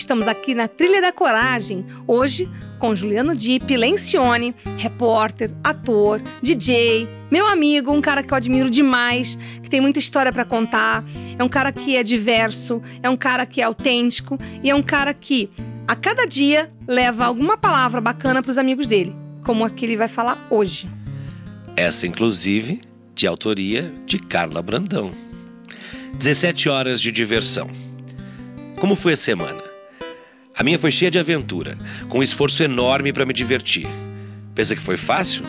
Estamos aqui na Trilha da Coragem, hoje com Juliano Dipp Lencioni, repórter, ator, DJ, meu amigo, um cara que eu admiro demais, que tem muita história para contar, é um cara que é diverso, é um cara que é autêntico e é um cara que a cada dia leva alguma palavra bacana para os amigos dele, como a que ele vai falar hoje. Essa, inclusive, de autoria de Carla Brandão. 17 horas de diversão. Como foi a semana? A minha foi cheia de aventura, com um esforço enorme para me divertir. Pensa que foi fácil?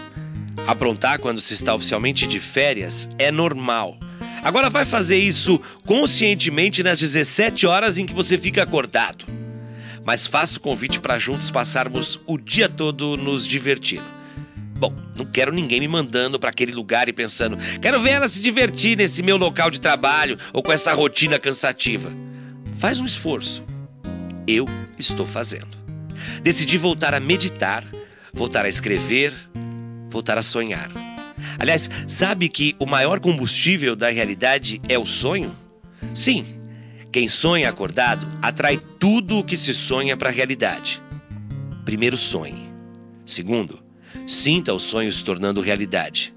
Aprontar quando se está oficialmente de férias é normal. Agora vai fazer isso conscientemente nas 17 horas em que você fica acordado. Mas faço o convite para juntos passarmos o dia todo nos divertindo. Bom, não quero ninguém me mandando para aquele lugar e pensando, quero ver ela se divertir nesse meu local de trabalho ou com essa rotina cansativa. Faz um esforço. Eu estou fazendo. Decidi voltar a meditar, voltar a escrever, voltar a sonhar. Aliás, sabe que o maior combustível da realidade é o sonho? Sim, quem sonha acordado atrai tudo o que se sonha para a realidade. Primeiro, sonhe. Segundo, sinta o sonho se tornando realidade.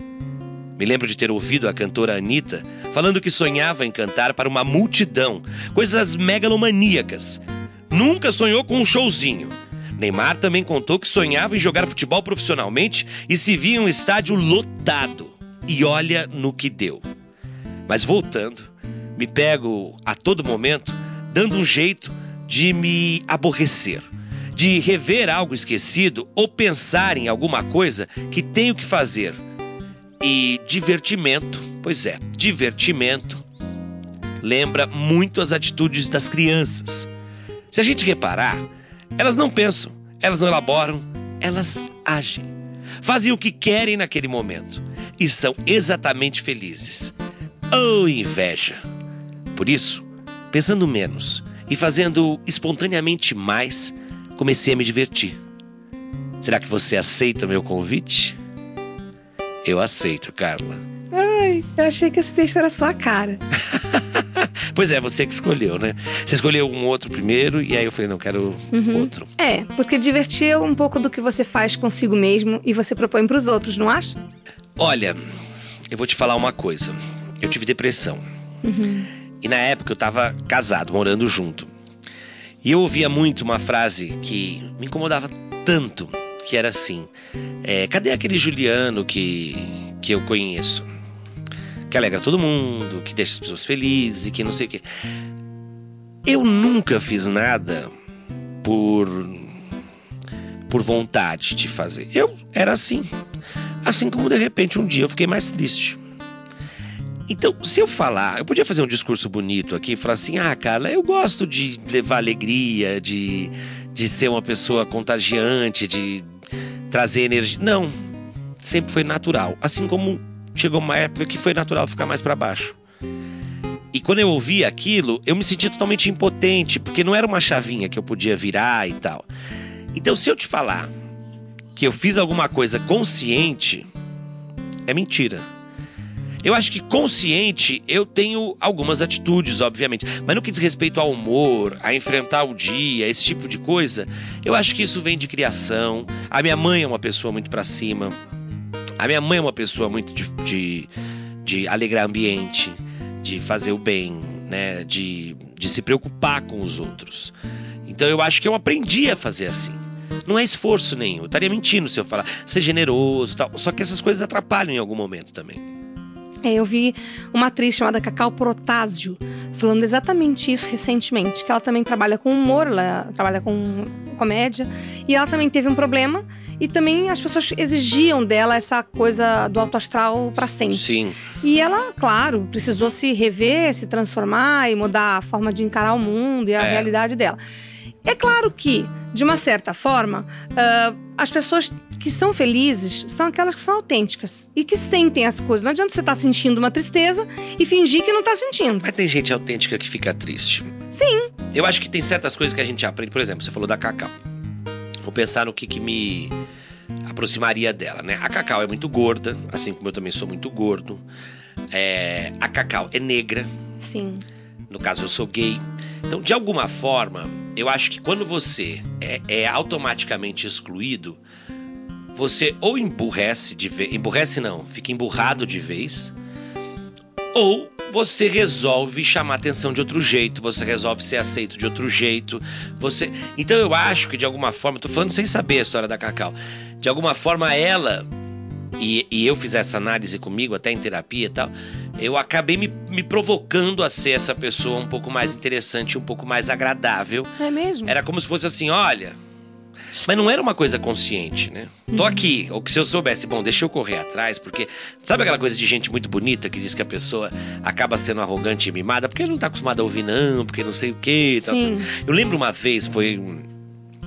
Me lembro de ter ouvido a cantora Anitta falando que sonhava em cantar para uma multidão, coisas megalomaníacas. Nunca sonhou com um showzinho. Neymar também contou que sonhava em jogar futebol profissionalmente e se via em um estádio lotado. E olha no que deu. Mas voltando, me pego a todo momento dando um jeito de me aborrecer, de rever algo esquecido ou pensar em alguma coisa que tenho que fazer e divertimento, pois é, divertimento lembra muito as atitudes das crianças. Se a gente reparar, elas não pensam, elas não elaboram, elas agem. Fazem o que querem naquele momento e são exatamente felizes. Oh, inveja! Por isso, pensando menos e fazendo espontaneamente mais, comecei a me divertir. Será que você aceita meu convite? Eu aceito, Carla. Ai, eu achei que esse texto era só a cara. pois é, você que escolheu, né? Você escolheu um outro primeiro e aí eu falei, não, quero uhum. outro. É, porque divertir é um pouco do que você faz consigo mesmo e você propõe para os outros, não acha? Olha, eu vou te falar uma coisa. Eu tive depressão. Uhum. E na época eu tava casado, morando junto. E eu ouvia muito uma frase que me incomodava tanto que era assim: é, cadê aquele Juliano que, que eu conheço? Que alegra todo mundo, que deixa as pessoas felizes e que não sei o quê. Eu nunca fiz nada por por vontade de fazer. Eu era assim. Assim como de repente um dia eu fiquei mais triste. Então, se eu falar, eu podia fazer um discurso bonito aqui, falar assim: "Ah, Carla, eu gosto de levar alegria, de de ser uma pessoa contagiante, de trazer energia. Não. Sempre foi natural. Assim como chegou uma época que foi natural ficar mais para baixo. E quando eu ouvi aquilo, eu me sentia totalmente impotente, porque não era uma chavinha que eu podia virar e tal. Então, se eu te falar que eu fiz alguma coisa consciente, é mentira. Eu acho que consciente eu tenho algumas atitudes, obviamente. Mas no que diz respeito ao humor, a enfrentar o dia, esse tipo de coisa, eu acho que isso vem de criação. A minha mãe é uma pessoa muito para cima. A minha mãe é uma pessoa muito de, de, de alegrar ambiente, de fazer o bem, né? De, de se preocupar com os outros. Então eu acho que eu aprendi a fazer assim. Não é esforço nenhum. Eu estaria mentindo se eu falar ser generoso tal. Só que essas coisas atrapalham em algum momento também. É, eu vi uma atriz chamada Cacau Protásio falando exatamente isso recentemente, que ela também trabalha com humor, ela trabalha com comédia, e ela também teve um problema e também as pessoas exigiam dela essa coisa do alto astral para sempre. Sim. E ela, claro, precisou se rever, se transformar e mudar a forma de encarar o mundo e a É. realidade dela. É claro que, de uma certa forma, ah, as pessoas que são felizes são aquelas que são autênticas e que sentem as coisas. Não adianta você estar sentindo uma tristeza e fingir que não está sentindo. Mas tem gente autêntica que fica triste. Sim. Eu acho que tem certas coisas que a gente aprende. Por exemplo, você falou da Cacau. Vou pensar no que, que me aproximaria dela, né? A Cacau é muito gorda, assim como eu também sou muito gordo. É, a Cacau é negra, Sim. no caso eu sou gay. Então, de alguma forma, eu acho que quando você é, é automaticamente excluído, você ou emburrece de vez. Emburrece não, fica emburrado de vez. Ou você resolve chamar atenção de outro jeito, você resolve ser aceito de outro jeito. Você. Então eu acho que de alguma forma, tô falando sem saber a história da Cacau. De alguma forma ela e, e eu fiz essa análise comigo, até em terapia e tal, eu acabei me, me provocando a ser essa pessoa um pouco mais interessante, um pouco mais agradável. É mesmo? Era como se fosse assim, olha. Mas não era uma coisa consciente, né? Tô aqui, ou que se eu soubesse, bom, deixa eu correr atrás, porque sabe aquela coisa de gente muito bonita que diz que a pessoa acaba sendo arrogante e mimada porque não tá acostumada a ouvir, não, porque não sei o quê. Tal, Sim. tal. Eu lembro uma vez, foi.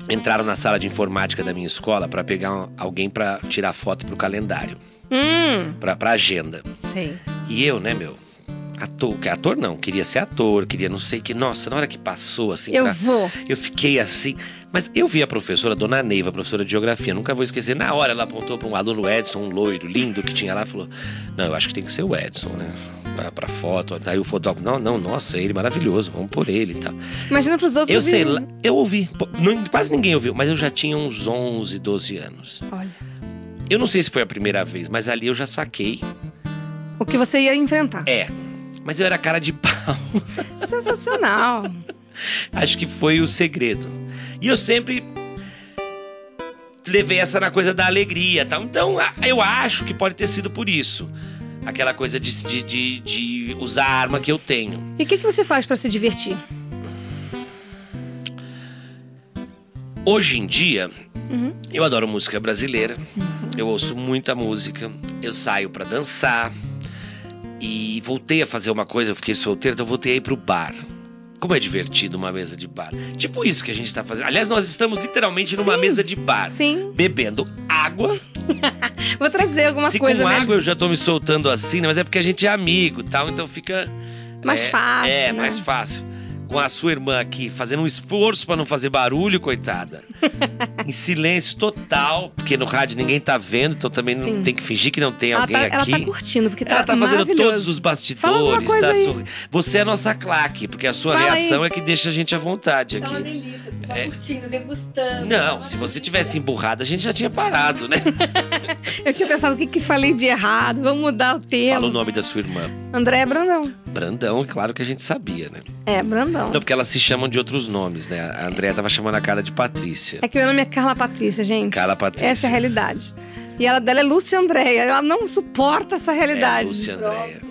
Entraram na sala de informática da minha escola para pegar alguém para tirar foto pro calendário, Hum, pra, pra agenda. sei. E eu, né, meu? Ator, ator não, queria ser ator, queria não sei o que. Nossa, na hora que passou, assim, Eu pra- vou. eu fiquei assim. Mas eu vi a professora, Dona Neiva, professora de geografia, nunca vou esquecer. Na hora ela apontou para um aluno Edson, um loiro, lindo, que tinha lá, falou: Não, eu acho que tem que ser o Edson, né? Pra, pra foto. Daí o fotógrafo, não, não, nossa, ele maravilhoso, vamos por ele e tal. Imagina pros outros. Eu sei, ouvirem. lá- eu ouvi, não- quase ninguém ouviu, mas eu já tinha uns 11, 12 anos. Olha. Eu não sei se foi a primeira vez, mas ali eu já saquei. O que você ia enfrentar. É, mas eu era cara de pau. Sensacional. Acho que foi o segredo. E eu sempre levei essa na coisa da alegria tal. Então, eu acho que pode ter sido por isso. Aquela coisa de, de, de, de usar a arma que eu tenho. E o que, que você faz pra se divertir? Hoje em dia, Uhum. eu adoro música brasileira. Eu ouço muita música. Eu saio pra dançar. E voltei a fazer uma coisa, eu fiquei solteiro, então voltei a ir pro bar. Como é divertido uma mesa de bar. Tipo isso que a gente tá fazendo. Aliás, nós estamos literalmente numa Sim. mesa de bar. Sim. Bebendo água. Vou trazer alguma Se coisa, com né? água eu já tô me soltando assim, né? Mas é porque a gente é amigo e tal, então fica. Mais é, fácil, É, né? mais fácil. Com a sua irmã aqui, fazendo um esforço pra não fazer barulho, coitada. em silêncio total, porque no rádio ninguém tá vendo, então também não Sim. tem que fingir que não tem Ela alguém tá, ela aqui. tá curtindo, porque Ela tá, tá fazendo todos os bastidores, coisa tá Você é a nossa claque, porque a sua Fala reação aí. é que deixa a gente à vontade Tá uma aqui. delícia, só É. curtindo, degustando. Não, se você tivesse emburrado, a gente já tinha parado, né? Eu tinha pensado o que, que falei de errado, vamos mudar o tema. Fala o nome da sua irmã. André Brandão. Brandão, claro que a gente sabia, né? É, Brandão. Não, porque elas se chamam de outros nomes, né? A Andréia tava chamando a cara de Patrícia. É que meu nome é Carla Patrícia, gente. Carla Patrícia. Essa é a realidade. E ela dela é Lúcia Andréia. Ela não suporta essa É, realidade. Lúcia Andréia.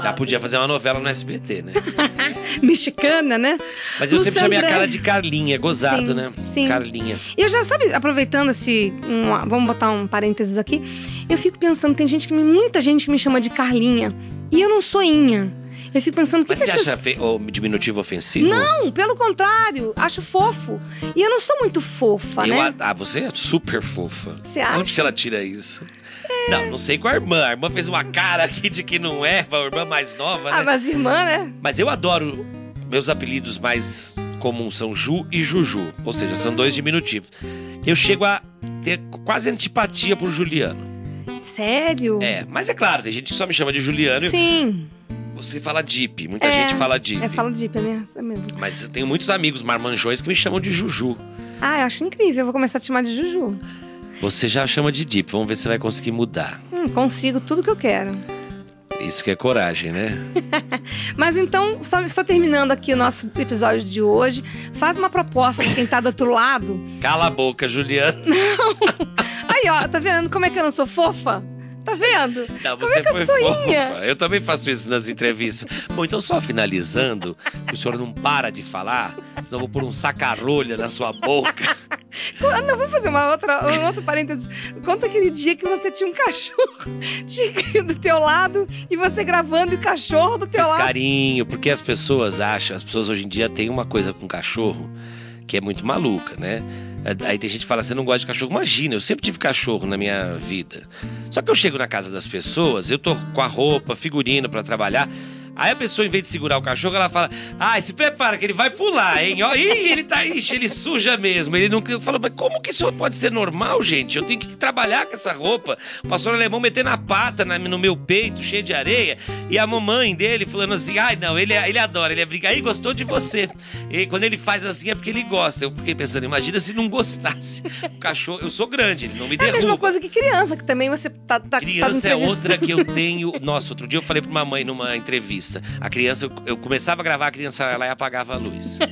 Já podia fazer uma novela no SBT, né? Mexicana, né? Mas eu Lúcia sempre chamei a Andréia. cara de Carlinha, é gozado, Sim, né? sim. Carlinha. E eu já, sabe, aproveitando esse. um- vamos botar um parênteses aqui. Eu fico pensando, tem gente que me, muita gente que me chama de Carlinha. E eu não sou Inha. Eu fico pensando, que Mas que você acha pessoas- o diminutivo ofensivo? Não, pelo contrário, acho fofo. E eu não sou muito fofa, Eu né? a- Ah, você é super fofa. Você acha? Onde que ela tira isso? Não, não sei com a irmã. A irmã fez uma cara aqui de que não é, a irmã mais nova, né? Ah, mas irmã, né? Mas eu adoro. Meus apelidos mais comuns são Ju e Juju. Ou seja, são dois diminutivos. Eu chego a ter quase antipatia por Juliano. Sério? É, mas é claro, tem gente que só me chama de Juliano. Sim. Você fala Deep. Muita É, gente fala Deep. É, fala de é mesmo. é mesmo. Mas eu tenho muitos amigos marmanjões que me chamam de Juju. Ah, eu acho incrível. Eu vou começar a te chamar de Juju. Você já chama de Deep. Vamos ver se você vai conseguir mudar. Hum, consigo tudo que eu quero. Isso que é coragem, né? Mas então, só estou terminando aqui o nosso episódio de hoje. Faz uma proposta pra quem tá do outro lado. Cala a boca, Juliano. Aí, ó, tá vendo como é que eu não sou fofa? Tá vendo? Não, Como você é que eu foi fofa. Eu também faço isso nas entrevistas. Bom, então só finalizando, o senhor não para de falar, senão eu vou pôr um sacarolha na sua boca. Ah, Não, vou fazer uma outra, um outro parênteses. Conta aquele dia que você tinha um cachorro tinha do teu lado e você gravando e o cachorro do teu Fiz lado. carinho, porque as pessoas acham, as pessoas hoje em dia têm uma coisa com cachorro que é muito maluca, né? Aí tem gente que fala, você não gosta de cachorro. Imagina, eu sempre tive cachorro na minha vida. Só que eu chego na casa das pessoas, eu tô com a roupa, figurino pra trabalhar. Aí a pessoa, em vez de segurar o cachorro, ela fala: Ai, se prepara que ele vai pular, hein? Ó, ih, ele tá. Ixi, ele suja mesmo. Ele não. Eu falo, mas como que isso pode ser normal, gente? Eu tenho que trabalhar com essa roupa. O pastor alemão metendo a pata na- no meu peito, cheio de areia. E a mamãe dele falando assim: ai, não, ele, ele adora, ele é brincar. Aí gostou de você. E quando ele faz assim é porque ele gosta. Eu fiquei pensando, imagina se não gostasse. O cachorro, eu sou grande, ele não me É a mesma derruba. coisa que criança, que também você tá, tá, tá Criança é entrevistando. outra que eu tenho. Nossa, outro dia eu falei pra uma mãe numa entrevista. A criança, eu, eu começava a gravar, a criança ia lá e apagava a luz.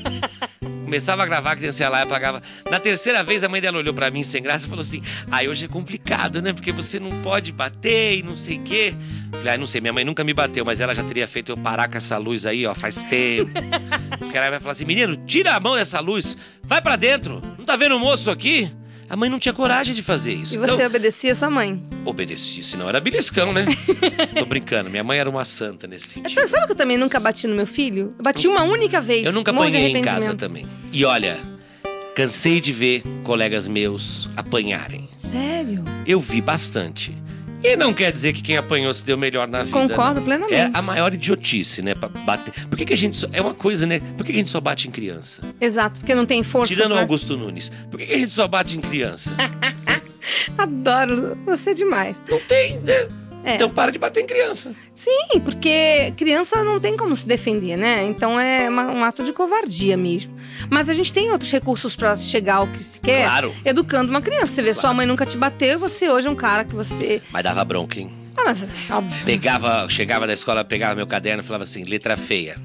Começava a gravar, a criança ia lá e apagava. Na terceira vez, a mãe dela olhou pra mim sem graça e falou assim: Ai, hoje é complicado, né? Porque você não pode bater e não sei o quê. Falei, ah, não sei, minha mãe nunca me bateu, mas ela já teria feito eu parar com essa luz aí, ó, faz tempo. Porque ela vai falar assim: menino, tira a mão dessa luz, vai pra dentro. Não tá vendo o moço aqui? A mãe não tinha coragem de fazer isso. E Então, você obedecia sua mãe. Obedeci, senão era beliscão, né? Tô brincando, minha mãe era uma santa nesse sentido. Então, sabe que eu também nunca bati no meu filho? Eu bati uma única vez. Eu nunca apanhei em casa também. E olha, cansei de ver colegas meus apanharem. Sério? Eu vi bastante. E não quer dizer que quem apanhou se deu melhor na vida. Concordo não. plenamente. É a maior idiotice, né? Pra bater. Por que, que a gente só. É uma coisa, né? Por que, que a gente só bate em criança? Exato, porque não tem força. Tirando né? Augusto Nunes. Por que, que a gente só bate em criança? Adoro você demais. Não tem, né? É. Então para de bater em criança. Sim, porque criança não tem como se defender, né? Então é uma- um ato de covardia mesmo. Mas a gente tem outros recursos pra chegar ao que se quer. Claro. Educando uma criança. Você vê, sua Claro. mãe nunca te bateu você hoje é um cara que você. Mas dava bronca, hein? Ah, mas óbvio. Pegava, chegava da escola, pegava meu caderno e falava assim, letra feia.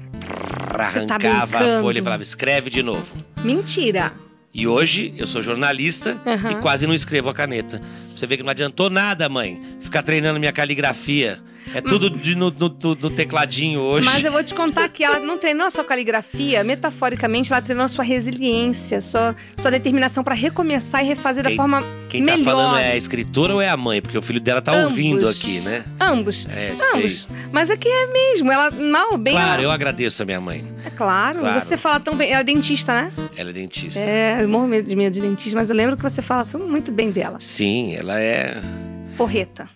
Você tá Arrancava a brincando. folha e falava, escreve de novo. Mentira. E hoje eu sou jornalista Aham. e quase não escrevo a caneta. Você vê que não adiantou nada, mãe. Ficar treinando minha caligrafia. É tudo de- no, no- no- tecladinho hoje. Mas eu vou te contar que ela não treinou a sua caligrafia, metaforicamente, ela treinou a sua resiliência, sua, sua determinação pra recomeçar e refazer da Quem- forma Quem tá melhor. falando é a escritora ou é a mãe? Porque o filho dela tá Ambos. ouvindo aqui, né? Ambos. É, Ambos. Mas é que é mesmo. Ela mal ou bem. Claro, eu agradeço a minha mãe. É claro, Claro. Você fala tão bem. Ela é dentista, né? Ela é dentista. É, eu morro de medo de dentista, mas eu lembro que você fala muito bem dela. Sim, ela é. Porreta.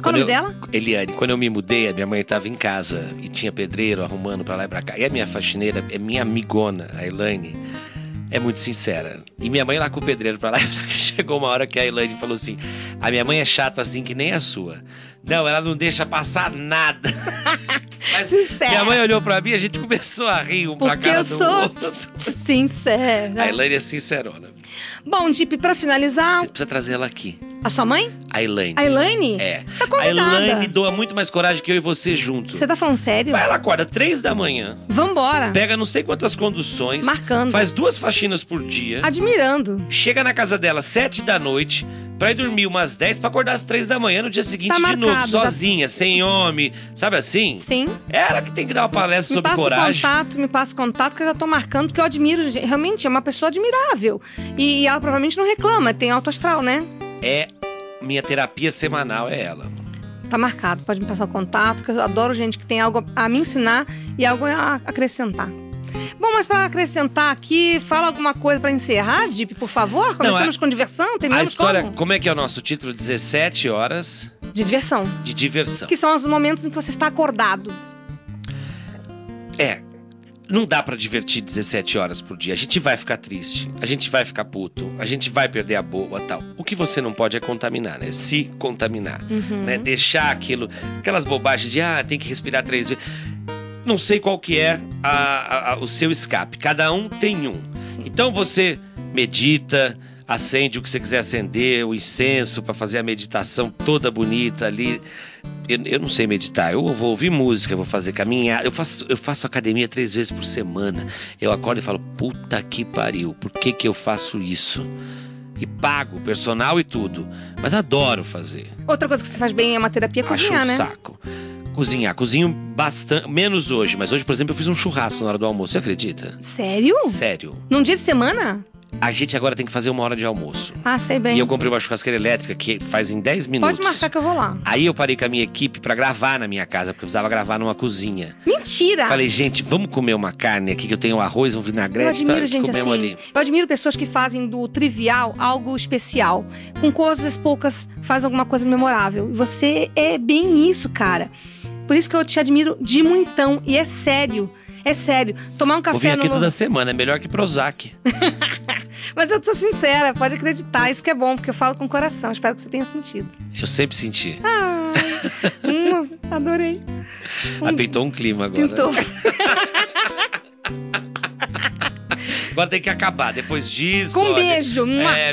Qual o nome dela? Eliane, quando eu me mudei, a minha mãe estava em casa e tinha pedreiro arrumando pra lá e pra cá. E a minha faxineira é minha amigona, a Elaine. É muito sincera. E minha mãe lá com o pedreiro pra lá e pra cá. Chegou uma hora que a Elaine falou assim: A minha mãe é chata assim que nem a sua. Não, ela não deixa passar nada. Mas Sincera. minha mãe olhou pra mim e a gente começou a rir um pra Porque cara eu do sou outro. sincera. A Elaine é sincerona. Bom, Dip, pra finalizar, Você precisa trazer ela aqui. A sua mãe? A Elaine. A Elaine? É. Tá a convidada. Elaine doa muito mais coragem que eu e você juntos. Você tá falando sério? Ela acorda três da manhã, Vambora. pega não sei quantas conduções, Marcando. faz duas faxinas por dia, Admirando. chega na casa dela sete da noite, pra ir dormir umas dez pra acordar às três da manhã no dia seguinte Tá de marcado, novo, já- sozinha, sem homem, sabe assim? Sim. Ela que tem que dar uma palestra Me sobre passa o coragem. contato, me passa contato que eu já tô marcando, porque eu admiro. Realmente, é uma pessoa admirável. E, e ela provavelmente não reclama, tem alto astral, né? É minha terapia semanal, é ela. Tá marcado, pode me passar o contato, que eu adoro gente que tem algo a me ensinar e algo a acrescentar. Bom, mas pra acrescentar aqui, fala alguma coisa pra encerrar, Dip, por favor? Começamos a- com diversão, A terminamos história, como? como é que é o nosso título? 17 horas De diversão. de diversão. Que são os momentos em que você está acordado. É. Não dá pra divertir 17 horas por dia. A gente vai ficar triste, a gente vai ficar puto, a gente vai perder a boa tal. O que você não pode é contaminar, né? Se contaminar, Uhum. né? Deixar aquilo, aquelas bobagens de ah, tem que respirar três vezes. Não sei qual que é a- a- a- o seu escape. Cada um tem um. Sim. Então você medita, acende o que você quiser acender, o incenso para fazer a meditação toda bonita ali. Eu, eu não sei meditar, eu vou ouvir música, vou fazer caminhar. Eu faço, eu faço academia três vezes por semana. Eu acordo e falo, puta que pariu, por que, que eu faço isso? e pago personal e tudo. Mas adoro fazer. Outra coisa que você faz bem é uma terapia cozinhar, Acho um né? saco. Cozinhar. Cozinho bastante. Menos hoje, mas hoje, por exemplo, eu fiz um churrasco na hora do almoço. Você acredita? Sério? Sério. Num dia de semana? A gente agora tem que fazer uma hora de almoço. Ah, sei bem. E eu comprei uma churrasqueira elétrica que faz em 10 minutos. Pode marcar que eu vou lá. Aí eu parei com a minha equipe pra gravar na minha casa, porque eu precisava gravar numa cozinha. Mentira! Falei, gente, vamos comer uma carne aqui que eu tenho arroz, um eu vinagrete admiro pra gente assim. ali. Eu admiro pessoas que fazem do trivial algo especial. Com coisas poucas, faz alguma coisa memorável. E você é bem isso, cara. Por isso que eu te admiro de muitão. E é sério. É sério. Tomar um Vou vir café aqui no. toda semana, é melhor que Prozac. Mas eu tô sincera, pode acreditar. Isso que é bom, porque eu falo com o coração. Espero que você tenha sentido. Eu sempre senti. Ai, hum, adorei. Apeitou um clima agora. Pintou. Agora tem que acabar. Depois disso. Com um olha, beijo. É,